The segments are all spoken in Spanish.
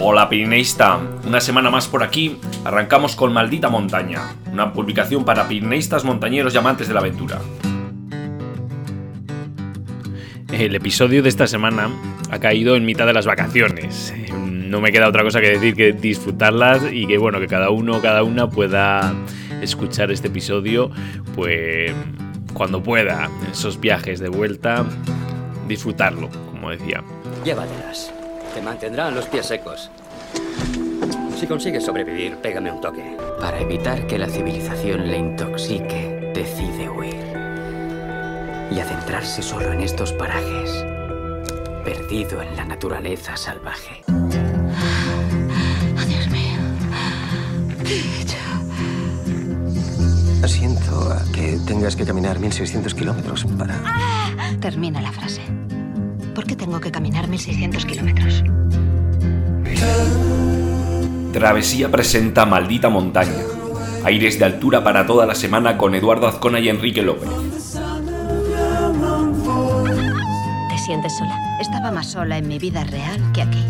Hola Pirineísta, una semana más por aquí, arrancamos con Maldita Montaña, una publicación para pirineístas, montañeros y amantes de la aventura. El episodio de esta semana ha caído en mitad de las vacaciones. No me queda otra cosa que decir que disfrutarlas y que bueno, que cada uno cada una pueda escuchar este episodio pues cuando pueda, esos viajes de vuelta, disfrutarlo, como decía. Llévatelas. Te mantendrán los pies secos. Si consigues sobrevivir, pégame un toque. Para evitar que la civilización le intoxique, decide huir. Y adentrarse solo en estos parajes, perdido en la naturaleza salvaje. Oh, Dios mío. ¿Qué he hecho? Siento a que tengas que caminar 1600 kilómetros para... Termina la frase. ¿Por qué tengo que caminar 1600 kilómetros? Travesía presenta Maldita Montaña. Aires de altura para toda la semana con Eduardo Azcona y Enrique López. ¿Te sientes sola? Estaba más sola en mi vida real que aquí.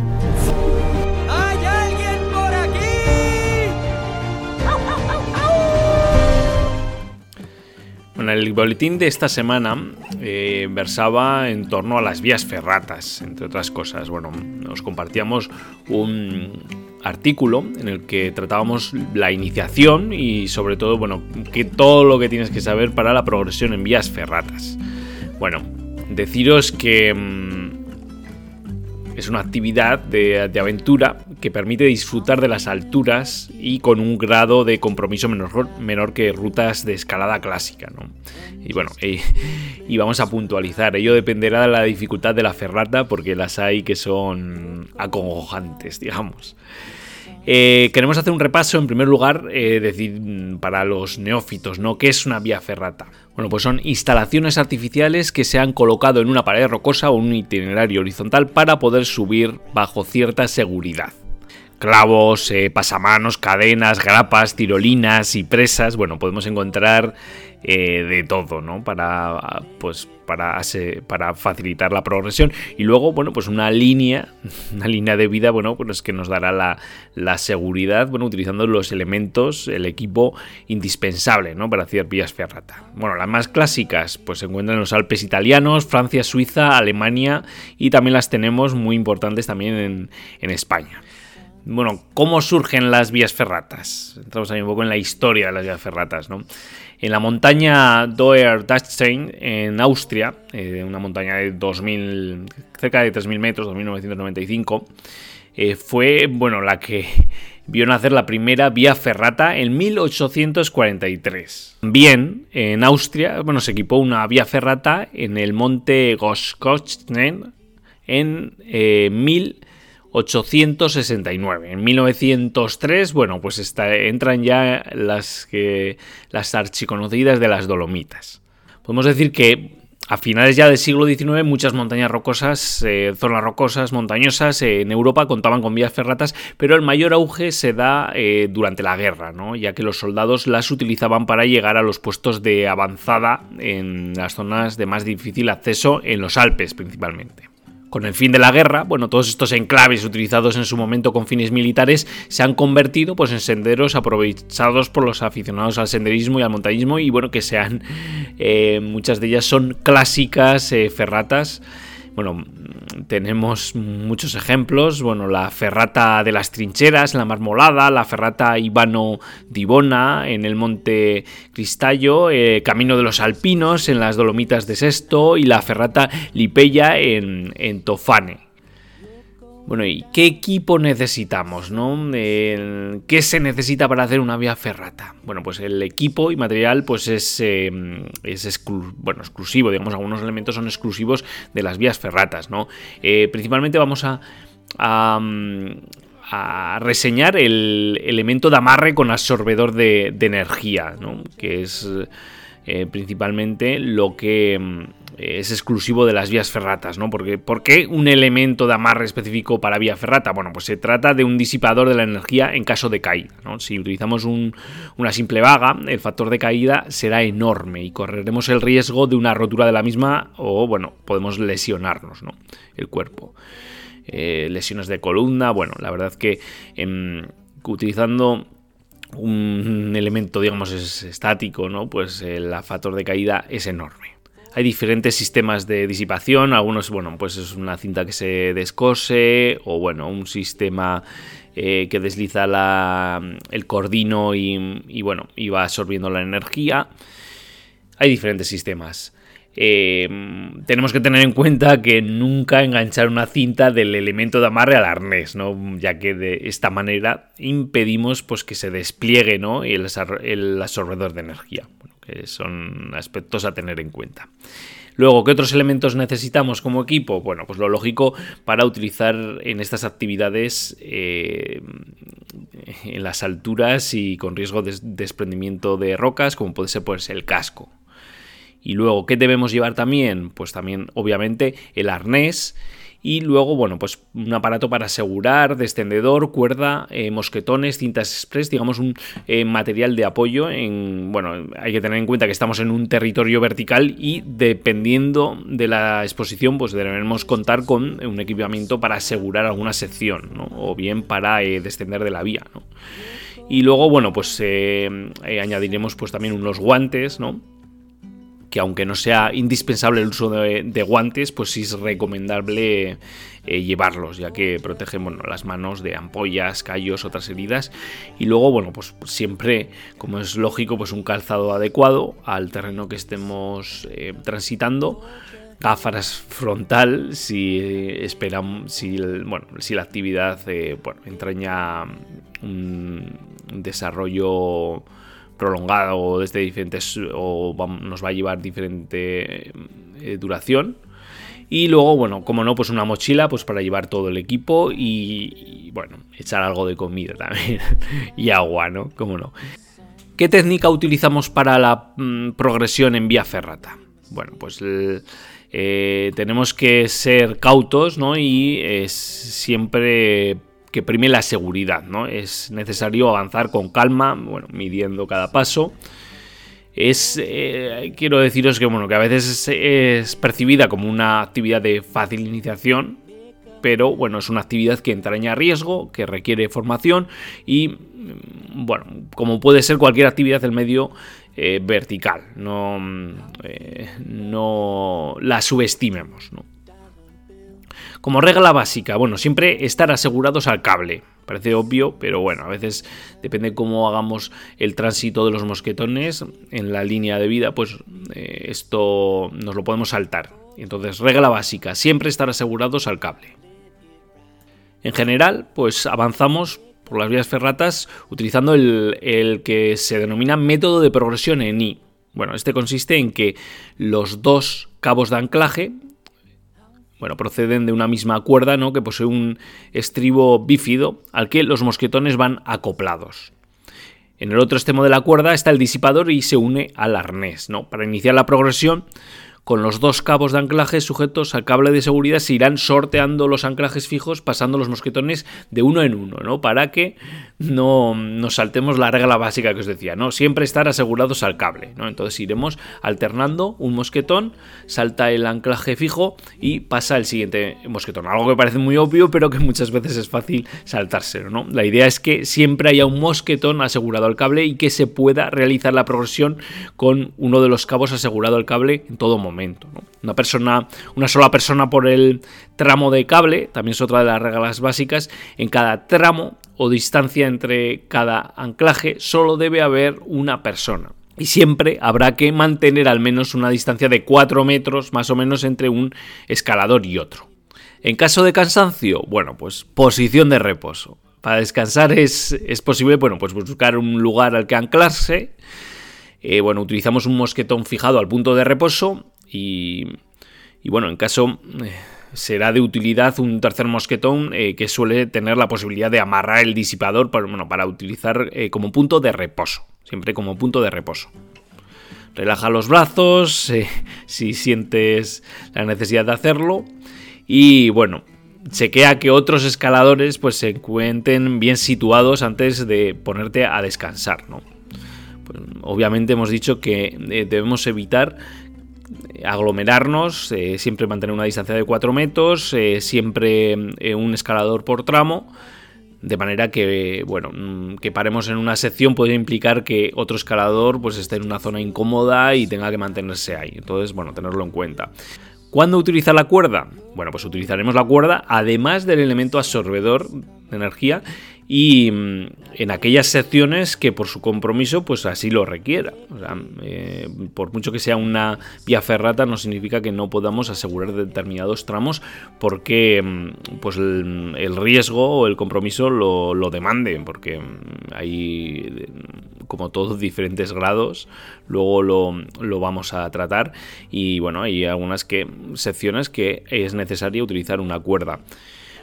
Bueno, el boletín de esta semana eh, versaba en torno a las vías ferratas, entre otras cosas. Bueno, nos compartíamos un artículo en el que tratábamos la iniciación y sobre todo, bueno, que todo lo que tienes que saber para la progresión en vías ferratas. Bueno, deciros que mm, es una actividad de, de aventura que permite disfrutar de las alturas y con un grado de compromiso menor, menor que rutas de escalada clásica. ¿no? Y bueno, eh, y vamos a puntualizar, ello dependerá de la dificultad de la ferrata porque las hay que son acongojantes, digamos. Eh, queremos hacer un repaso, en primer lugar, eh, decir, para los neófitos, ¿no? ¿Qué es una vía ferrata? Bueno, pues son instalaciones artificiales que se han colocado en una pared rocosa o un itinerario horizontal para poder subir bajo cierta seguridad. Clavos, eh, pasamanos, cadenas, grapas, tirolinas y presas, bueno, podemos encontrar eh, de todo, ¿no? Para, pues, para, para facilitar la progresión. Y luego, bueno, pues una línea, una línea de vida, bueno, pues que nos dará la, la seguridad, bueno, utilizando los elementos, el equipo indispensable, ¿no? Para hacer vías ferrata. Bueno, las más clásicas, pues se encuentran en los Alpes italianos, Francia, Suiza, Alemania y también las tenemos muy importantes también en, en España. Bueno, ¿cómo surgen las vías ferratas? Entramos ahí un poco en la historia de las vías ferratas. En la montaña Doer Dachstein, en Austria, eh, una montaña de 2000, cerca de 3.000 metros, 2.995, eh, fue, bueno, la que vio nacer la primera vía ferrata en 1843. Bien, en Austria, bueno, se equipó una vía ferrata en el monte Goskochnen en eh, 1869. En 1903, bueno, pues entran ya las, que, las archiconocidas de las Dolomitas. Podemos decir que a finales ya del siglo XIX muchas montañas rocosas, eh, zonas rocosas, montañosas eh, en Europa contaban con vías ferratas, pero el mayor auge se da eh, durante la guerra, ¿no? ya que los soldados las utilizaban para llegar a los puestos de avanzada en las zonas de más difícil acceso en los Alpes principalmente. Con el fin de la guerra, bueno, todos estos enclaves utilizados en su momento con fines militares se han convertido pues, en senderos aprovechados por los aficionados al senderismo y al montañismo y bueno, que sean, eh, muchas de ellas son clásicas, eh, ferratas. Bueno, tenemos muchos ejemplos. Bueno, la ferrata de las trincheras, la marmolada, la ferrata Ivano Divona en el monte Cristallo, eh, Camino de los Alpinos en las Dolomitas de Sesto y la ferrata Lipeya en, en Tofane. Bueno, ¿y qué equipo necesitamos? ¿no? Eh, ¿Qué se necesita para hacer una vía ferrata? Bueno, pues el equipo y material pues es, eh, es bueno, exclusivo, digamos, algunos elementos son exclusivos de las vías ferratas, ¿no? Eh, principalmente vamos a, a, a, reseñar el elemento de amarre con absorbedor de, de energía, ¿no? Que es principalmente lo que es exclusivo de las vías ferratas, ¿no? Porque, ¿Por qué un elemento de amarre específico para vía ferrata? Bueno, pues se trata de un disipador de la energía en caso de caída, ¿no? Si utilizamos un, una simple vaga, el factor de caída será enorme y correremos el riesgo de una rotura de la misma o, bueno, podemos lesionarnos, ¿no? El cuerpo. eh, lesiones de columna. Bueno, la verdad que em, utilizando un elemento, digamos, es estático, ¿no? Pues el factor de caída es enorme. Hay diferentes sistemas de disipación, algunos, bueno, pues es una cinta que se descose o, bueno, un sistema eh, que desliza el cordino y, y, bueno, y va absorbiendo la energía. Hay diferentes sistemas. Eh, tenemos que tener en cuenta que nunca enganchar una cinta del elemento de amarre al arnés, ¿no? ya que de esta manera impedimos pues, que se despliegue ¿no? el, el absorbedor de energía, que son aspectos a tener en cuenta. Luego, ¿qué otros elementos necesitamos como equipo? Bueno, pues lo lógico para utilizar en estas actividades eh, en las alturas y con riesgo de desprendimiento de rocas, como puede ser pues, el casco. Y luego, ¿qué debemos llevar también? Pues también, obviamente, el arnés. Y luego, bueno, pues un aparato para asegurar, descendedor, cuerda, eh, mosquetones, cintas express, digamos un eh, material de apoyo. En, bueno, hay que tener en cuenta que estamos en un territorio vertical y dependiendo de la exposición, pues debemos contar con un equipamiento para asegurar alguna sección, ¿no? O bien para eh, descender de la vía. Y luego, bueno, pues añadiremos pues también unos guantes, ¿no? Que aunque no sea indispensable el uso de, guantes, pues sí es recomendable eh, llevarlos, ya que protegen bueno, las manos de ampollas, callos, otras heridas. Y luego, bueno, pues siempre, como es lógico, pues un calzado adecuado al terreno que estemos eh, transitando. Gafas frontal si esperamos, si, bueno, si la actividad eh, bueno, entraña un desarrollo prolongado o desde diferentes o nos va a llevar diferente eh, duración. Y luego, bueno, como no, pues una mochila pues para llevar todo el equipo y, bueno, echar algo de comida también y agua, ¿no? Como no. ¿Qué técnica utilizamos para la mm, progresión en vía ferrata? Bueno, pues eh, tenemos que ser cautos, ¿no? Y siempre que prime la seguridad, ¿no? Es necesario avanzar con calma, bueno, midiendo cada paso. Es, eh, quiero deciros que, bueno, que a veces es, percibida como una actividad de fácil iniciación, pero bueno, es una actividad que entraña riesgo, que requiere formación y, mm, bueno, como puede ser cualquier actividad del medio eh, vertical, no, eh, no la subestimemos, ¿no? Como regla básica, bueno, siempre estar asegurados al cable. Parece obvio, pero bueno, a veces depende cómo hagamos el tránsito de los mosquetones en la línea de vida, pues eh, esto nos lo podemos saltar. Entonces, regla básica, siempre estar asegurados al cable. En general, pues avanzamos por las vías ferratas utilizando el, el que se denomina método de progresión en I. Bueno, este consiste en que los dos cabos de anclaje bueno, proceden de una misma cuerda, ¿no? Que posee un estribo bífido al que los mosquetones van acoplados. En el otro extremo de la cuerda está el disipador y se une al arnés, ¿no? Para iniciar la progresión, con los dos cabos de anclaje sujetos al cable de seguridad se irán sorteando los anclajes fijos pasando los mosquetones de uno en uno, ¿no? Para que no nos saltemos la regla básica que os decía, ¿no? Siempre estar asegurados al cable, ¿no? Entonces iremos alternando un mosquetón, salta el anclaje fijo y pasa el siguiente mosquetón. Algo que parece muy obvio, pero que muchas veces es fácil saltárselo, ¿no? La idea es que siempre haya un mosquetón asegurado al cable y que se pueda realizar la progresión con uno de los cabos asegurado al cable en todo momento. Una persona, una sola persona por el tramo de cable, también es otra de las reglas básicas. En cada tramo o distancia entre cada anclaje solo debe haber una persona. Y siempre habrá que mantener al menos una distancia de 4 metros más o menos entre un escalador y otro. En caso de cansancio, bueno, pues posición de reposo. Para descansar es, es posible, bueno, pues buscar un lugar al que anclarse. Eh, bueno, utilizamos un mosquetón fijado al punto de reposo y, bueno, en caso eh, será de utilidad un tercer mosquetón eh, que suele tener la posibilidad de amarrar el disipador para, bueno, para utilizar eh, como punto de reposo, siempre como punto de reposo. Relaja los brazos si sientes la necesidad de hacerlo y bueno, chequea que otros escaladores pues se encuentren bien situados antes de ponerte a descansar, ¿no? Pues, obviamente hemos dicho que debemos evitar aglomerarnos, siempre mantener una distancia de 4 metros, siempre un escalador por tramo de manera que, bueno, mm, que paremos en una sección puede implicar que otro escalador pues esté en una zona incómoda y tenga que mantenerse ahí. Entonces, bueno, tenerlo en cuenta. ¿Cuándo utilizar la cuerda? Bueno, pues utilizaremos la cuerda además del elemento absorbedor de energía y mm, en aquellas secciones que por su compromiso pues así lo requiera. Eh, por mucho que sea una vía ferrata no significa que no podamos asegurar determinados tramos porque mm, pues el, riesgo o el compromiso lo, lo demande, porque mm, hay como todos diferentes grados, luego lo, lo, vamos a tratar y bueno, hay algunas que, secciones que es necesario utilizar una cuerda.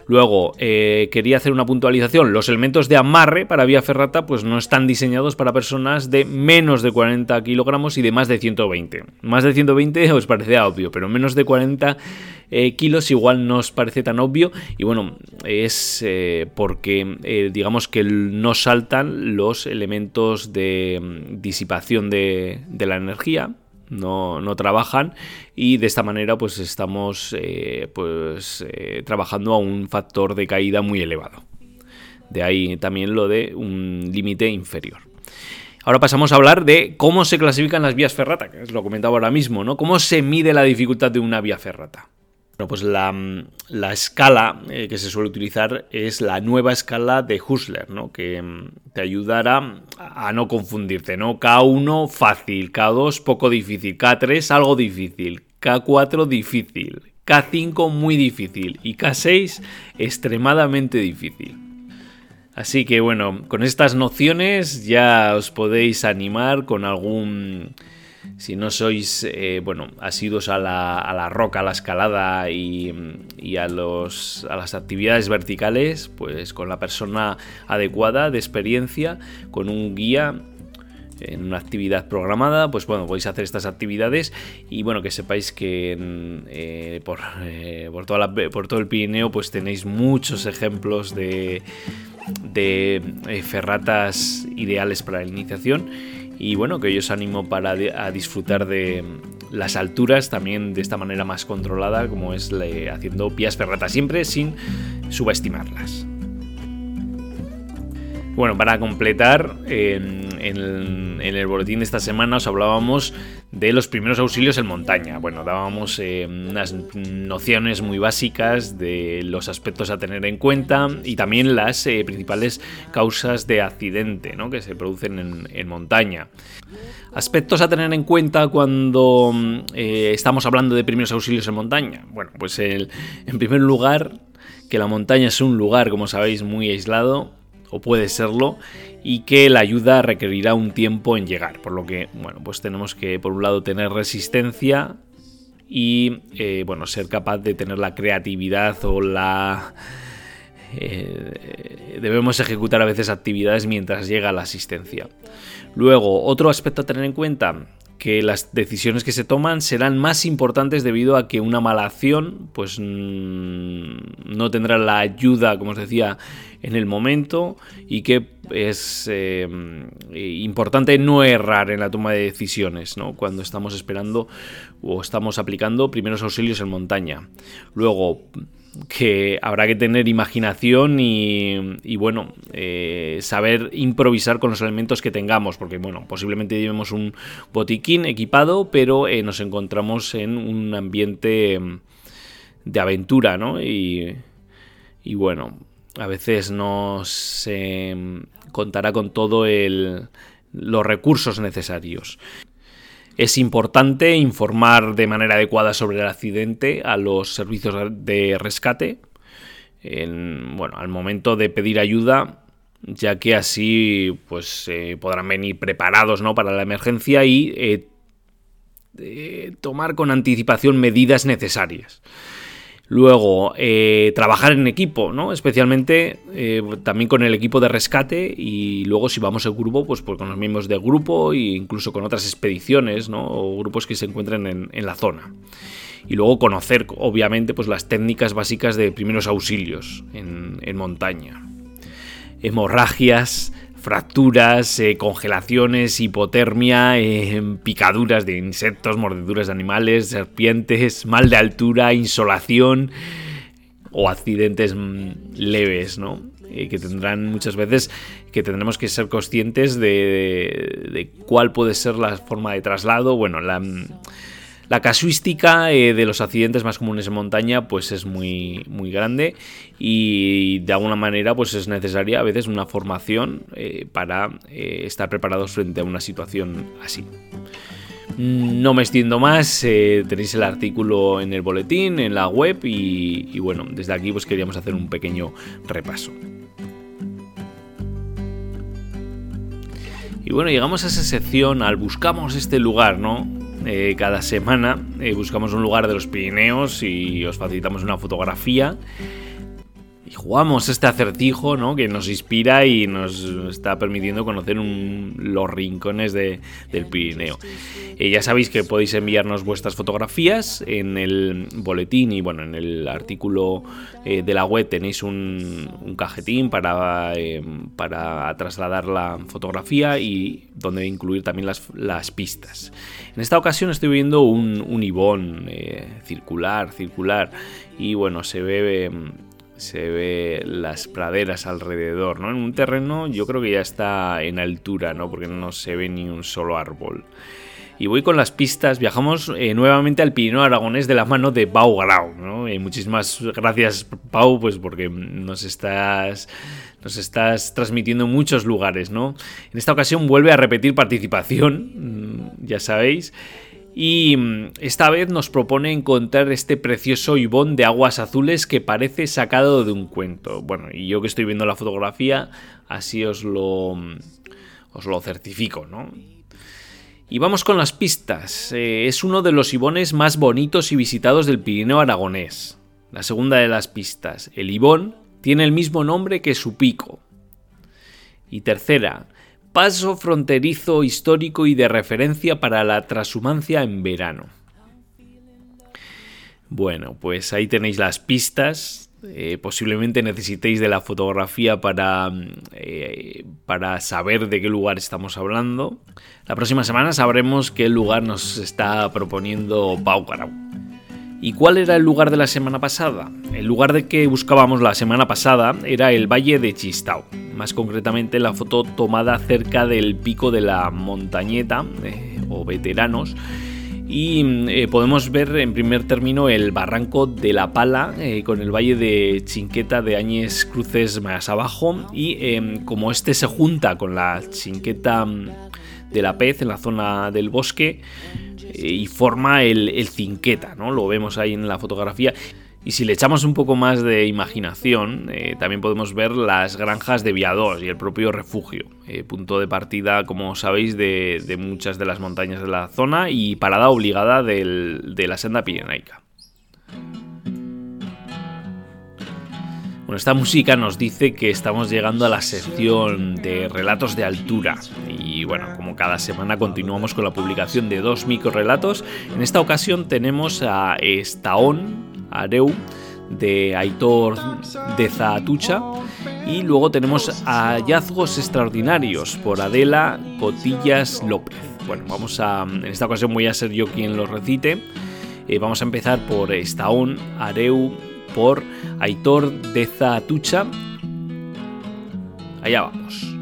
Luego, eh, quería hacer una puntualización. Los elementos de amarre para vía ferrata pues no están diseñados para personas de menos de 40 kilogramos y de más de 120. Más de 120 os parece obvio, pero menos de 40 eh, kilos igual no os parece tan obvio. Y bueno, es eh, porque digamos que no saltan los elementos de mm, disipación de la energía no, trabajan y de esta manera pues estamos eh, pues, eh, trabajando a un factor de caída muy elevado. De ahí también lo de un límite inferior. Ahora pasamos a hablar de cómo se clasifican las vías ferrata, que es lo comentaba ahora mismo, ¿no? ¿Cómo se mide la dificultad de una vía ferrata? Bueno, pues la, la escala eh, que se suele utilizar es la nueva escala de Husserl, ¿no? que mm, te ayudará a no confundirte. ¿no? K1 fácil, K2 poco difícil, K3 algo difícil, K4 difícil, K5 muy difícil y K6 extremadamente difícil. Así que bueno, con estas nociones ya os podéis animar con algún si no sois, eh, bueno, asiduos a la, a la roca, a la escalada y, a, los, a las actividades verticales, pues con la persona adecuada, de experiencia, con un guía en una actividad programada, pues bueno, podéis hacer estas actividades. Y bueno, que sepáis que eh, por, eh, por, toda por todo el Pirineo pues tenéis muchos ejemplos de, de ferratas ideales para la iniciación y bueno, que yo os animo para a disfrutar de las alturas también de esta manera más controlada como es haciendo vías ferratas siempre sin subestimarlas. Bueno, para completar, en, el boletín de esta semana os hablábamos de los primeros auxilios en montaña. Bueno, dábamos eh, unas nociones muy básicas de los aspectos a tener en cuenta y también las eh, principales causas de accidente que se producen en, montaña. Aspectos a tener en cuenta cuando eh, estamos hablando de primeros auxilios en montaña. Bueno, pues en primer lugar, que la montaña es un lugar, como sabéis, muy aislado o puede serlo, y que la ayuda requerirá un tiempo en llegar. Por lo que, bueno, pues tenemos que, por un lado, tener resistencia y, eh, bueno, ser capaz de tener la creatividad o la... Eh, debemos ejecutar a veces actividades mientras llega la asistencia. Luego, otro aspecto a tener en cuenta, que las decisiones que se toman serán más importantes debido a que una mala acción pues mm, no tendrá la ayuda, como os decía, en el momento y que es eh, importante no errar en la toma de decisiones ¿no? cuando estamos esperando o estamos aplicando primeros auxilios en montaña. Luego, que habrá que tener imaginación y, bueno, eh, saber improvisar con los elementos que tengamos, porque bueno, posiblemente llevemos un botiquín equipado, pero eh, nos encontramos en un ambiente mm, de aventura, ¿no? Y, y bueno, a veces no se mm, contará con todos los recursos necesarios. Es importante informar de manera adecuada sobre el accidente a los servicios de rescate. bueno, al momento de pedir ayuda, ya que así pues eh, podrán venir preparados ¿no? para la emergencia y eh, eh, tomar con anticipación medidas necesarias. Luego, eh, trabajar en equipo, ¿no? Especialmente eh, también con el equipo de rescate y luego si vamos en grupo, pues, pues, con los miembros del grupo e incluso con otras expediciones, ¿no? O grupos que se encuentren en, la zona. Y luego conocer, obviamente, pues las técnicas básicas de primeros auxilios en, en montaña. Hemorragias, fracturas, eh, congelaciones, hipotermia, eh, picaduras de insectos, mordeduras de animales, serpientes, mal de altura, insolación o accidentes mm, leves, ¿no? Eh, que tendrán muchas veces que tendremos que ser conscientes de, de, cuál puede ser la forma de traslado. Bueno, la, la casuística eh, de los accidentes más comunes en montaña pues es muy, muy grande y de alguna manera pues es necesaria a veces una formación eh, para estar preparados frente a una situación así. No me extiendo más, tenéis el artículo en el boletín, en la web y, y, bueno, desde aquí pues queríamos hacer un pequeño repaso. Y bueno, llegamos a esa sección al buscamos este lugar, ¿no? Eh, cada semana eh, buscamos un lugar de los Pirineos y os facilitamos una fotografía jugamos este acertijo ¿no? que nos inspira y nos está permitiendo conocer los rincones del Pirineo. Eh, ya sabéis que podéis enviarnos vuestras fotografías en el boletín y bueno, en el artículo eh, de la web tenéis un, cajetín para, eh, para trasladar la fotografía y donde incluir también las, pistas. En esta ocasión estoy viendo un, un ibón circular, circular y bueno, se ve se ve las praderas alrededor, ¿no? En un terreno yo creo que ya está en altura, ¿no? Porque no se ve ni un solo árbol. Y voy con las pistas, viajamos eh, nuevamente al Pirineo Aragonés de la mano de Pau Grau, ¿no? Y muchísimas gracias Pau, pues porque nos estás, nos estás transmitiendo en muchos lugares, ¿no? En esta ocasión vuelve a repetir participación, mm, ya sabéis. Y mm, esta vez nos propone encontrar este precioso ibón de aguas azules que parece sacado de un cuento. Bueno, y yo que estoy viendo la fotografía, así os lo, mm, os lo certifico, ¿no? Y vamos con las pistas. Eh, es uno de los ibones más bonitos y visitados del Pirineo aragonés. La segunda de las pistas. El ibón tiene el mismo nombre que su pico. Y tercera, paso fronterizo histórico y de referencia para la transhumancia en verano. Bueno, pues ahí tenéis las pistas. Eh, posiblemente necesitéis de la fotografía para, eh, para saber de qué lugar estamos hablando. La próxima semana sabremos qué lugar nos está proponiendo Pau Carau. ¿Y cuál era el lugar de la semana pasada? El lugar de que buscábamos la semana pasada era el Valle de Chistao, más concretamente la foto tomada cerca del pico de la montañeta eh, o veteranos. Y eh, podemos ver en primer término el barranco de la Pala eh, con el valle de Chinqueta de Áñez Cruces más abajo y em, como este se junta con la Chinqueta mm, de la Pez en la zona del bosque, y forma el, el cinqueta, ¿no? Lo vemos ahí en la fotografía. Y si le echamos un poco más de imaginación, eh, también podemos ver las granjas de Viados y el propio refugio, eh, punto de partida, como sabéis, de, de, muchas de las montañas de la zona y parada obligada del, de la senda pirenaica. Bueno, esta música nos dice que estamos llegando a la sección de relatos de altura. Y bueno, como cada semana continuamos con la publicación de dos microrelatos. En esta ocasión tenemos a Estaón Areu de Aitor de Zaatucha y luego tenemos Hallazgos Extraordinarios por Adela Cotillas López. Bueno, vamos a. En esta ocasión voy a ser yo quien lo recite. Eh, vamos a empezar por Estaón Areu por Aitor de Zaatucha. Allá vamos.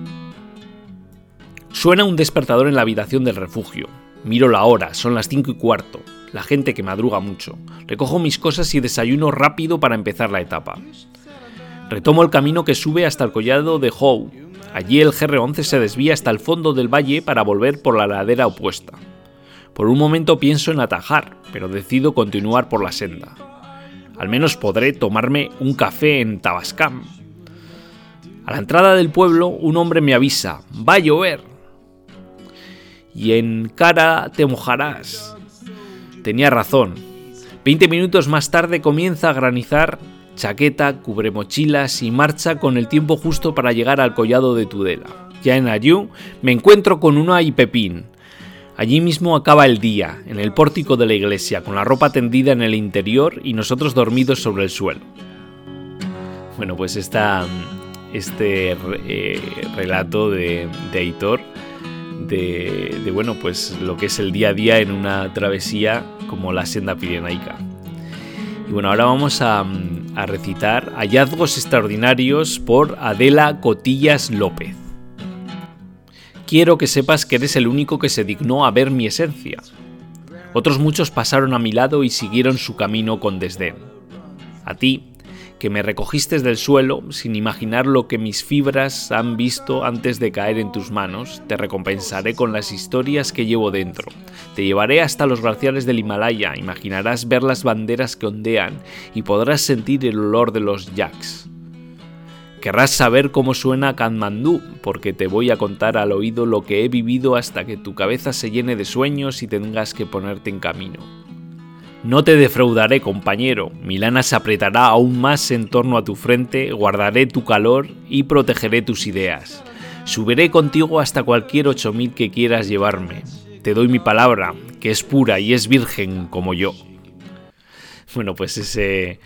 Suena un despertador en la habitación del refugio. Miro la hora, son las cinco y cuarto. La gente que madruga mucho. Recojo mis cosas y desayuno rápido para empezar la etapa. Retomo el camino que sube hasta el collado de Howe. Allí el GR11 se desvía hasta el fondo del valle para volver por la ladera opuesta. Por un momento pienso en atajar, pero decido continuar por la senda. Al menos podré tomarme un café en Tabascam. A la entrada del pueblo, un hombre me avisa: Va a llover. Y en cara te mojarás. Tenía razón. Veinte minutos más tarde comienza a granizar, chaqueta, cubre mochilas y marcha con el tiempo justo para llegar al collado de Tudela. Ya en Ayú me encuentro con una y Pepín, Allí mismo acaba el día, en el pórtico de la iglesia, con la ropa tendida en el interior y nosotros dormidos sobre el suelo. Bueno, pues esta, este eh, relato de, de Aitor de, bueno, pues lo que es el día a día en una travesía como la senda pirenaica. Y bueno, ahora vamos a, a recitar Hallazgos extraordinarios por Adela Cotillas López. Quiero que sepas que eres el único que se dignó a ver mi esencia. Otros muchos pasaron a mi lado y siguieron su camino con desdén. A ti, que me recogiste del suelo sin imaginar lo que mis fibras han visto antes de caer en tus manos, te recompensaré con las historias que llevo dentro. Te llevaré hasta los glaciares del Himalaya, imaginarás ver las banderas que ondean y podrás sentir el olor de los yaks. Querrás saber cómo suena Kathmandú, porque te voy a contar al oído lo que he vivido hasta que tu cabeza se llene de sueños y tengas que ponerte en camino. No te defraudaré, compañero. Mi lana se apretará aún más en torno a tu frente, guardaré tu calor y protegeré tus ideas. Subiré contigo hasta cualquier 8000 que quieras llevarme. Te doy mi palabra, que es pura y es virgen como yo. Bueno, pues ese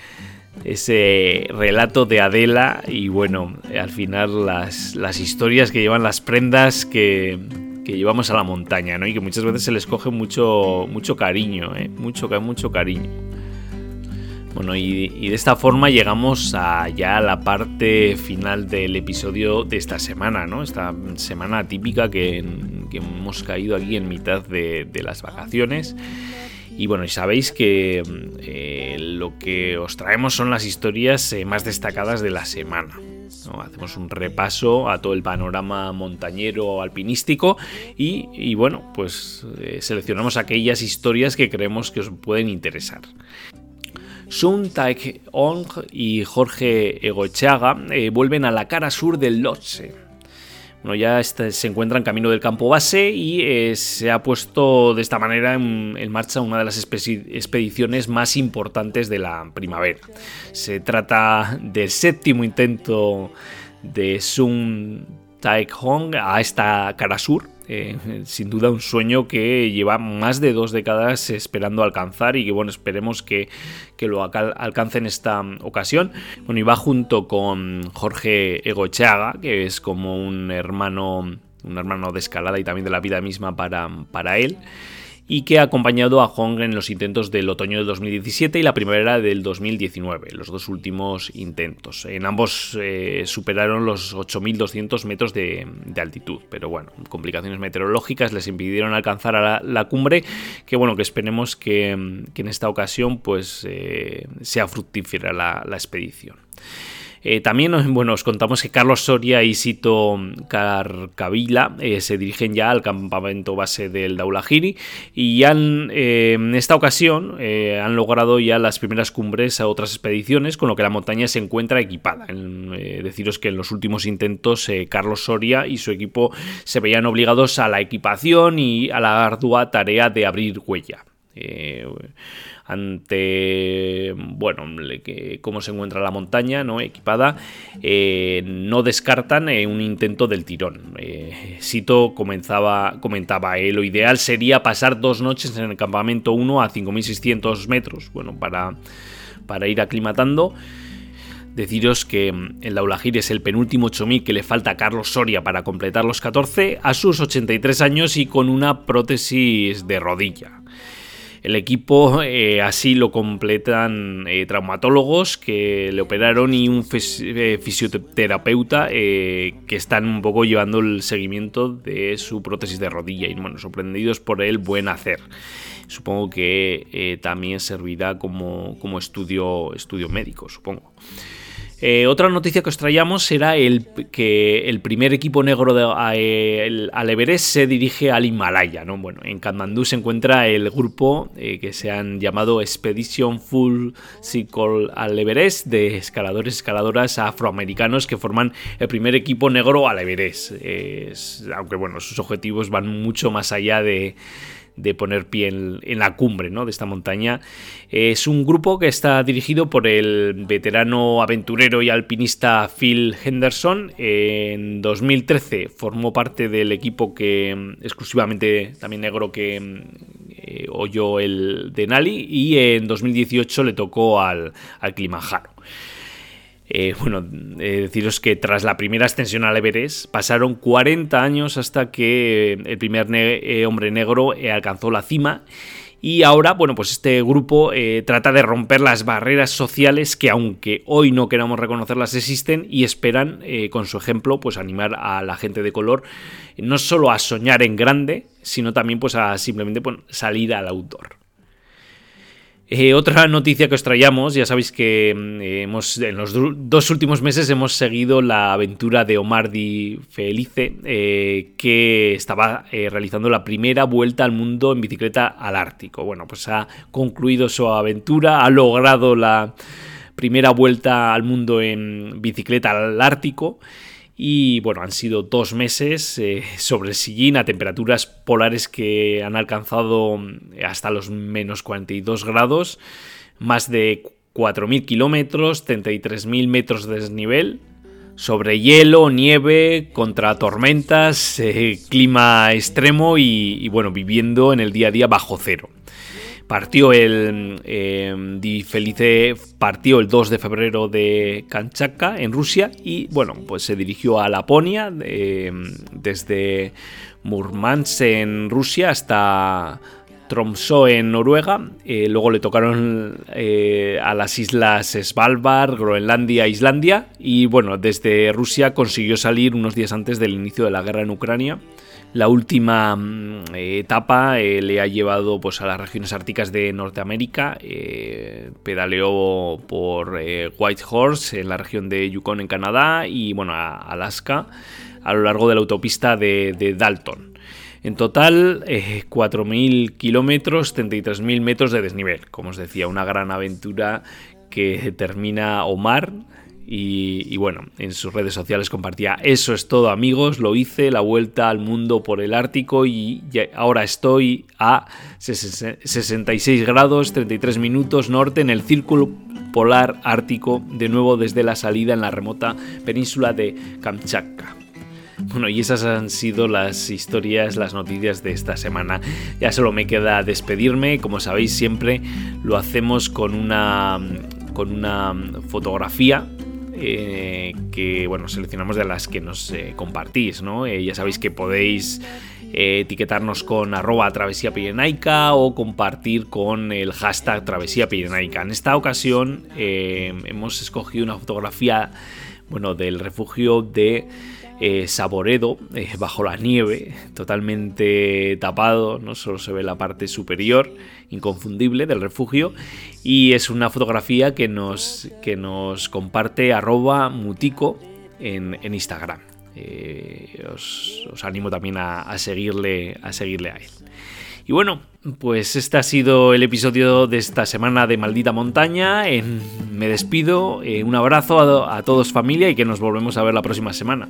ese relato de Adela y bueno, al final las, las historias que llevan las prendas que, que llevamos a la montaña, ¿no? Y que muchas veces se les coge mucho, mucho cariño, ¿eh? Mucho, mucho cariño. Bueno, y, de esta forma llegamos a ya a la parte final del episodio de esta semana, ¿no? Esta semana típica que, hemos caído aquí en mitad de, las vacaciones. Y bueno, y sabéis que eh, lo que os traemos son las historias eh, más destacadas de la semana. Hacemos un repaso a todo el panorama montañero alpinístico y, bueno, pues eh, seleccionamos aquellas historias que creemos que os pueden interesar. Sun Taek-ong y Jorge Egochaga vuelven a la cara sur del Lhotse bueno, ya se encuentra en camino del campo base y eh, se ha puesto de esta manera en, marcha una de las expediciones más importantes de la primavera. Se trata del séptimo intento de Sun Taek-hong a esta cara sur eh, sin duda un sueño que lleva más de dos décadas esperando alcanzar y que bueno, esperemos que, lo alcance en esta ocasión. Bueno, y va junto con Jorge Egochaga, que es como un hermano, un hermano de escalada y también de la vida misma para, para él y que ha acompañado a Hong en los intentos del otoño del 2017 y la primavera del 2019, los dos últimos intentos. En ambos eh, superaron los 8.200 metros de, altitud, pero bueno, complicaciones meteorológicas les impidieron alcanzar a la, cumbre, que bueno, que esperemos que, en esta ocasión pues eh, sea fructífera la expedición. Eh, también bueno, os contamos que Carlos Soria y Sito Carcavila eh, se dirigen ya al campamento base del Daulahiri y han, eh, en esta ocasión han logrado ya las primeras cumbres a otras expediciones, con lo que la montaña se encuentra equipada. deciros que en los últimos intentos Carlos Soria y su equipo se veían obligados a la equipación y a la ardua tarea de abrir huella ante bueno cómo se encuentra la montaña no equipada eh, no descartan eh, un intento del tirón. Eh, Sito comenzaba comentaba lo ideal sería pasar dos noches en el campamento 1 a 5600 metros bueno para para ir aclimatando. Deciros que el Daulagir es el penúltimo 8000 que le falta a Carlos Soria para completar los 14 a sus 83 años y con una prótesis de rodilla. El equipo eh, así lo completan eh, traumatólogos que le operaron y un eh, fisioterapeuta que están un poco llevando el seguimiento de su prótesis de rodilla y bueno, sorprendidos por el buen hacer. Supongo que también servirá como, como estudio, estudio médico, supongo. Eh, otra noticia que os traíamos será el, que el primer equipo negro de, al Everest se dirige al Himalaya. ¿no? Bueno, en Kathmandú se encuentra el grupo eh, que se han llamado Expedition Full Circle al Everest de escaladores y escaladoras afroamericanos que forman el primer equipo negro al Everest. aunque bueno, sus objetivos van mucho más allá de de poner pie en, la cumbre ¿no? de esta montaña. Es un grupo que está dirigido por el veterano aventurero y alpinista Phil Henderson. En 2013 formó parte del equipo que mm, exclusivamente también negro que mm, eh, oyó el Denali y en 2018 le tocó al, al. Eh, bueno, deciros que tras la primera ascensión al Everest pasaron 40 años hasta que el primer hombre negro alcanzó la cima y ahora, bueno, pues este grupo eh, trata de romper las barreras sociales que aunque hoy no queramos reconocerlas existen y esperan eh, con su ejemplo pues animar a la gente de color no solo a soñar en grande, sino también pues a simplemente salir al autor. Eh, otra noticia que os traíamos, ya sabéis que mm, hemos, en los dos últimos meses hemos seguido la aventura de Omar Di Felice, eh, que estaba eh, realizando la primera vuelta al mundo en bicicleta al Ártico. Bueno, pues ha concluido su aventura, ha logrado la primera vuelta al mundo en bicicleta al Ártico. Y bueno, han sido dos meses eh, sobre el sillín a temperaturas polares que han alcanzado mm, hasta los menos 42 grados, más de 4.000 kilómetros, 33.000 metros de desnivel, sobre hielo, nieve, contra tormentas, eh, clima extremo y bueno, viviendo en el día a día bajo cero. Partió el em, Di Felice partió el 2 de febrero de Kanchaka en Rusia y bueno, pues se dirigió a Laponia em, desde Murmansk en Rusia hasta Tromsø en Noruega, eh, luego le tocaron eh, a las islas Svalbard, Groenlandia, Islandia y bueno, desde Rusia consiguió salir unos días antes del inicio de la guerra en Ucrania la última mm, etapa eh, le ha llevado pues, a las regiones árticas de Norteamérica. Eh, pedaleó por eh, Whitehorse en la región de Yukon en Canadá y bueno, a Alaska a lo largo de la autopista de, Dalton. En total, 4.000 kilómetros, 33.000 metros de desnivel. Como os decía, una gran aventura que termina Omar y, bueno, en sus redes sociales compartía, eso es todo amigos, lo hice, la vuelta al mundo por el Ártico y ahora estoy a 66 grados, 33 minutos norte en el círculo polar ártico, de nuevo desde la salida en la remota península de Kamchatka. Bueno, y esas han sido las historias, las noticias de esta semana. Ya solo me queda despedirme, como sabéis siempre lo hacemos con una, con una fotografía eh, que bueno, seleccionamos de las que nos eh, compartís, ¿no? Eh, ya sabéis que podéis etiquetarnos con arroba travesía o compartir con el hashtag travesía pirenaica. En esta ocasión hemos escogido una fotografía bueno, del refugio de eh, Saboredo, eh, bajo la nieve, totalmente tapado, no solo se ve la parte superior, inconfundible del refugio, y es una fotografía que nos, que nos comparte mutico en, Instagram. Eh, os, animo también a, seguirle, a seguirle a él. Y bueno, pues este ha sido el episodio de esta semana de Maldita Montaña. me despido, un abrazo a, a todos familia y que nos volvemos a ver la próxima semana.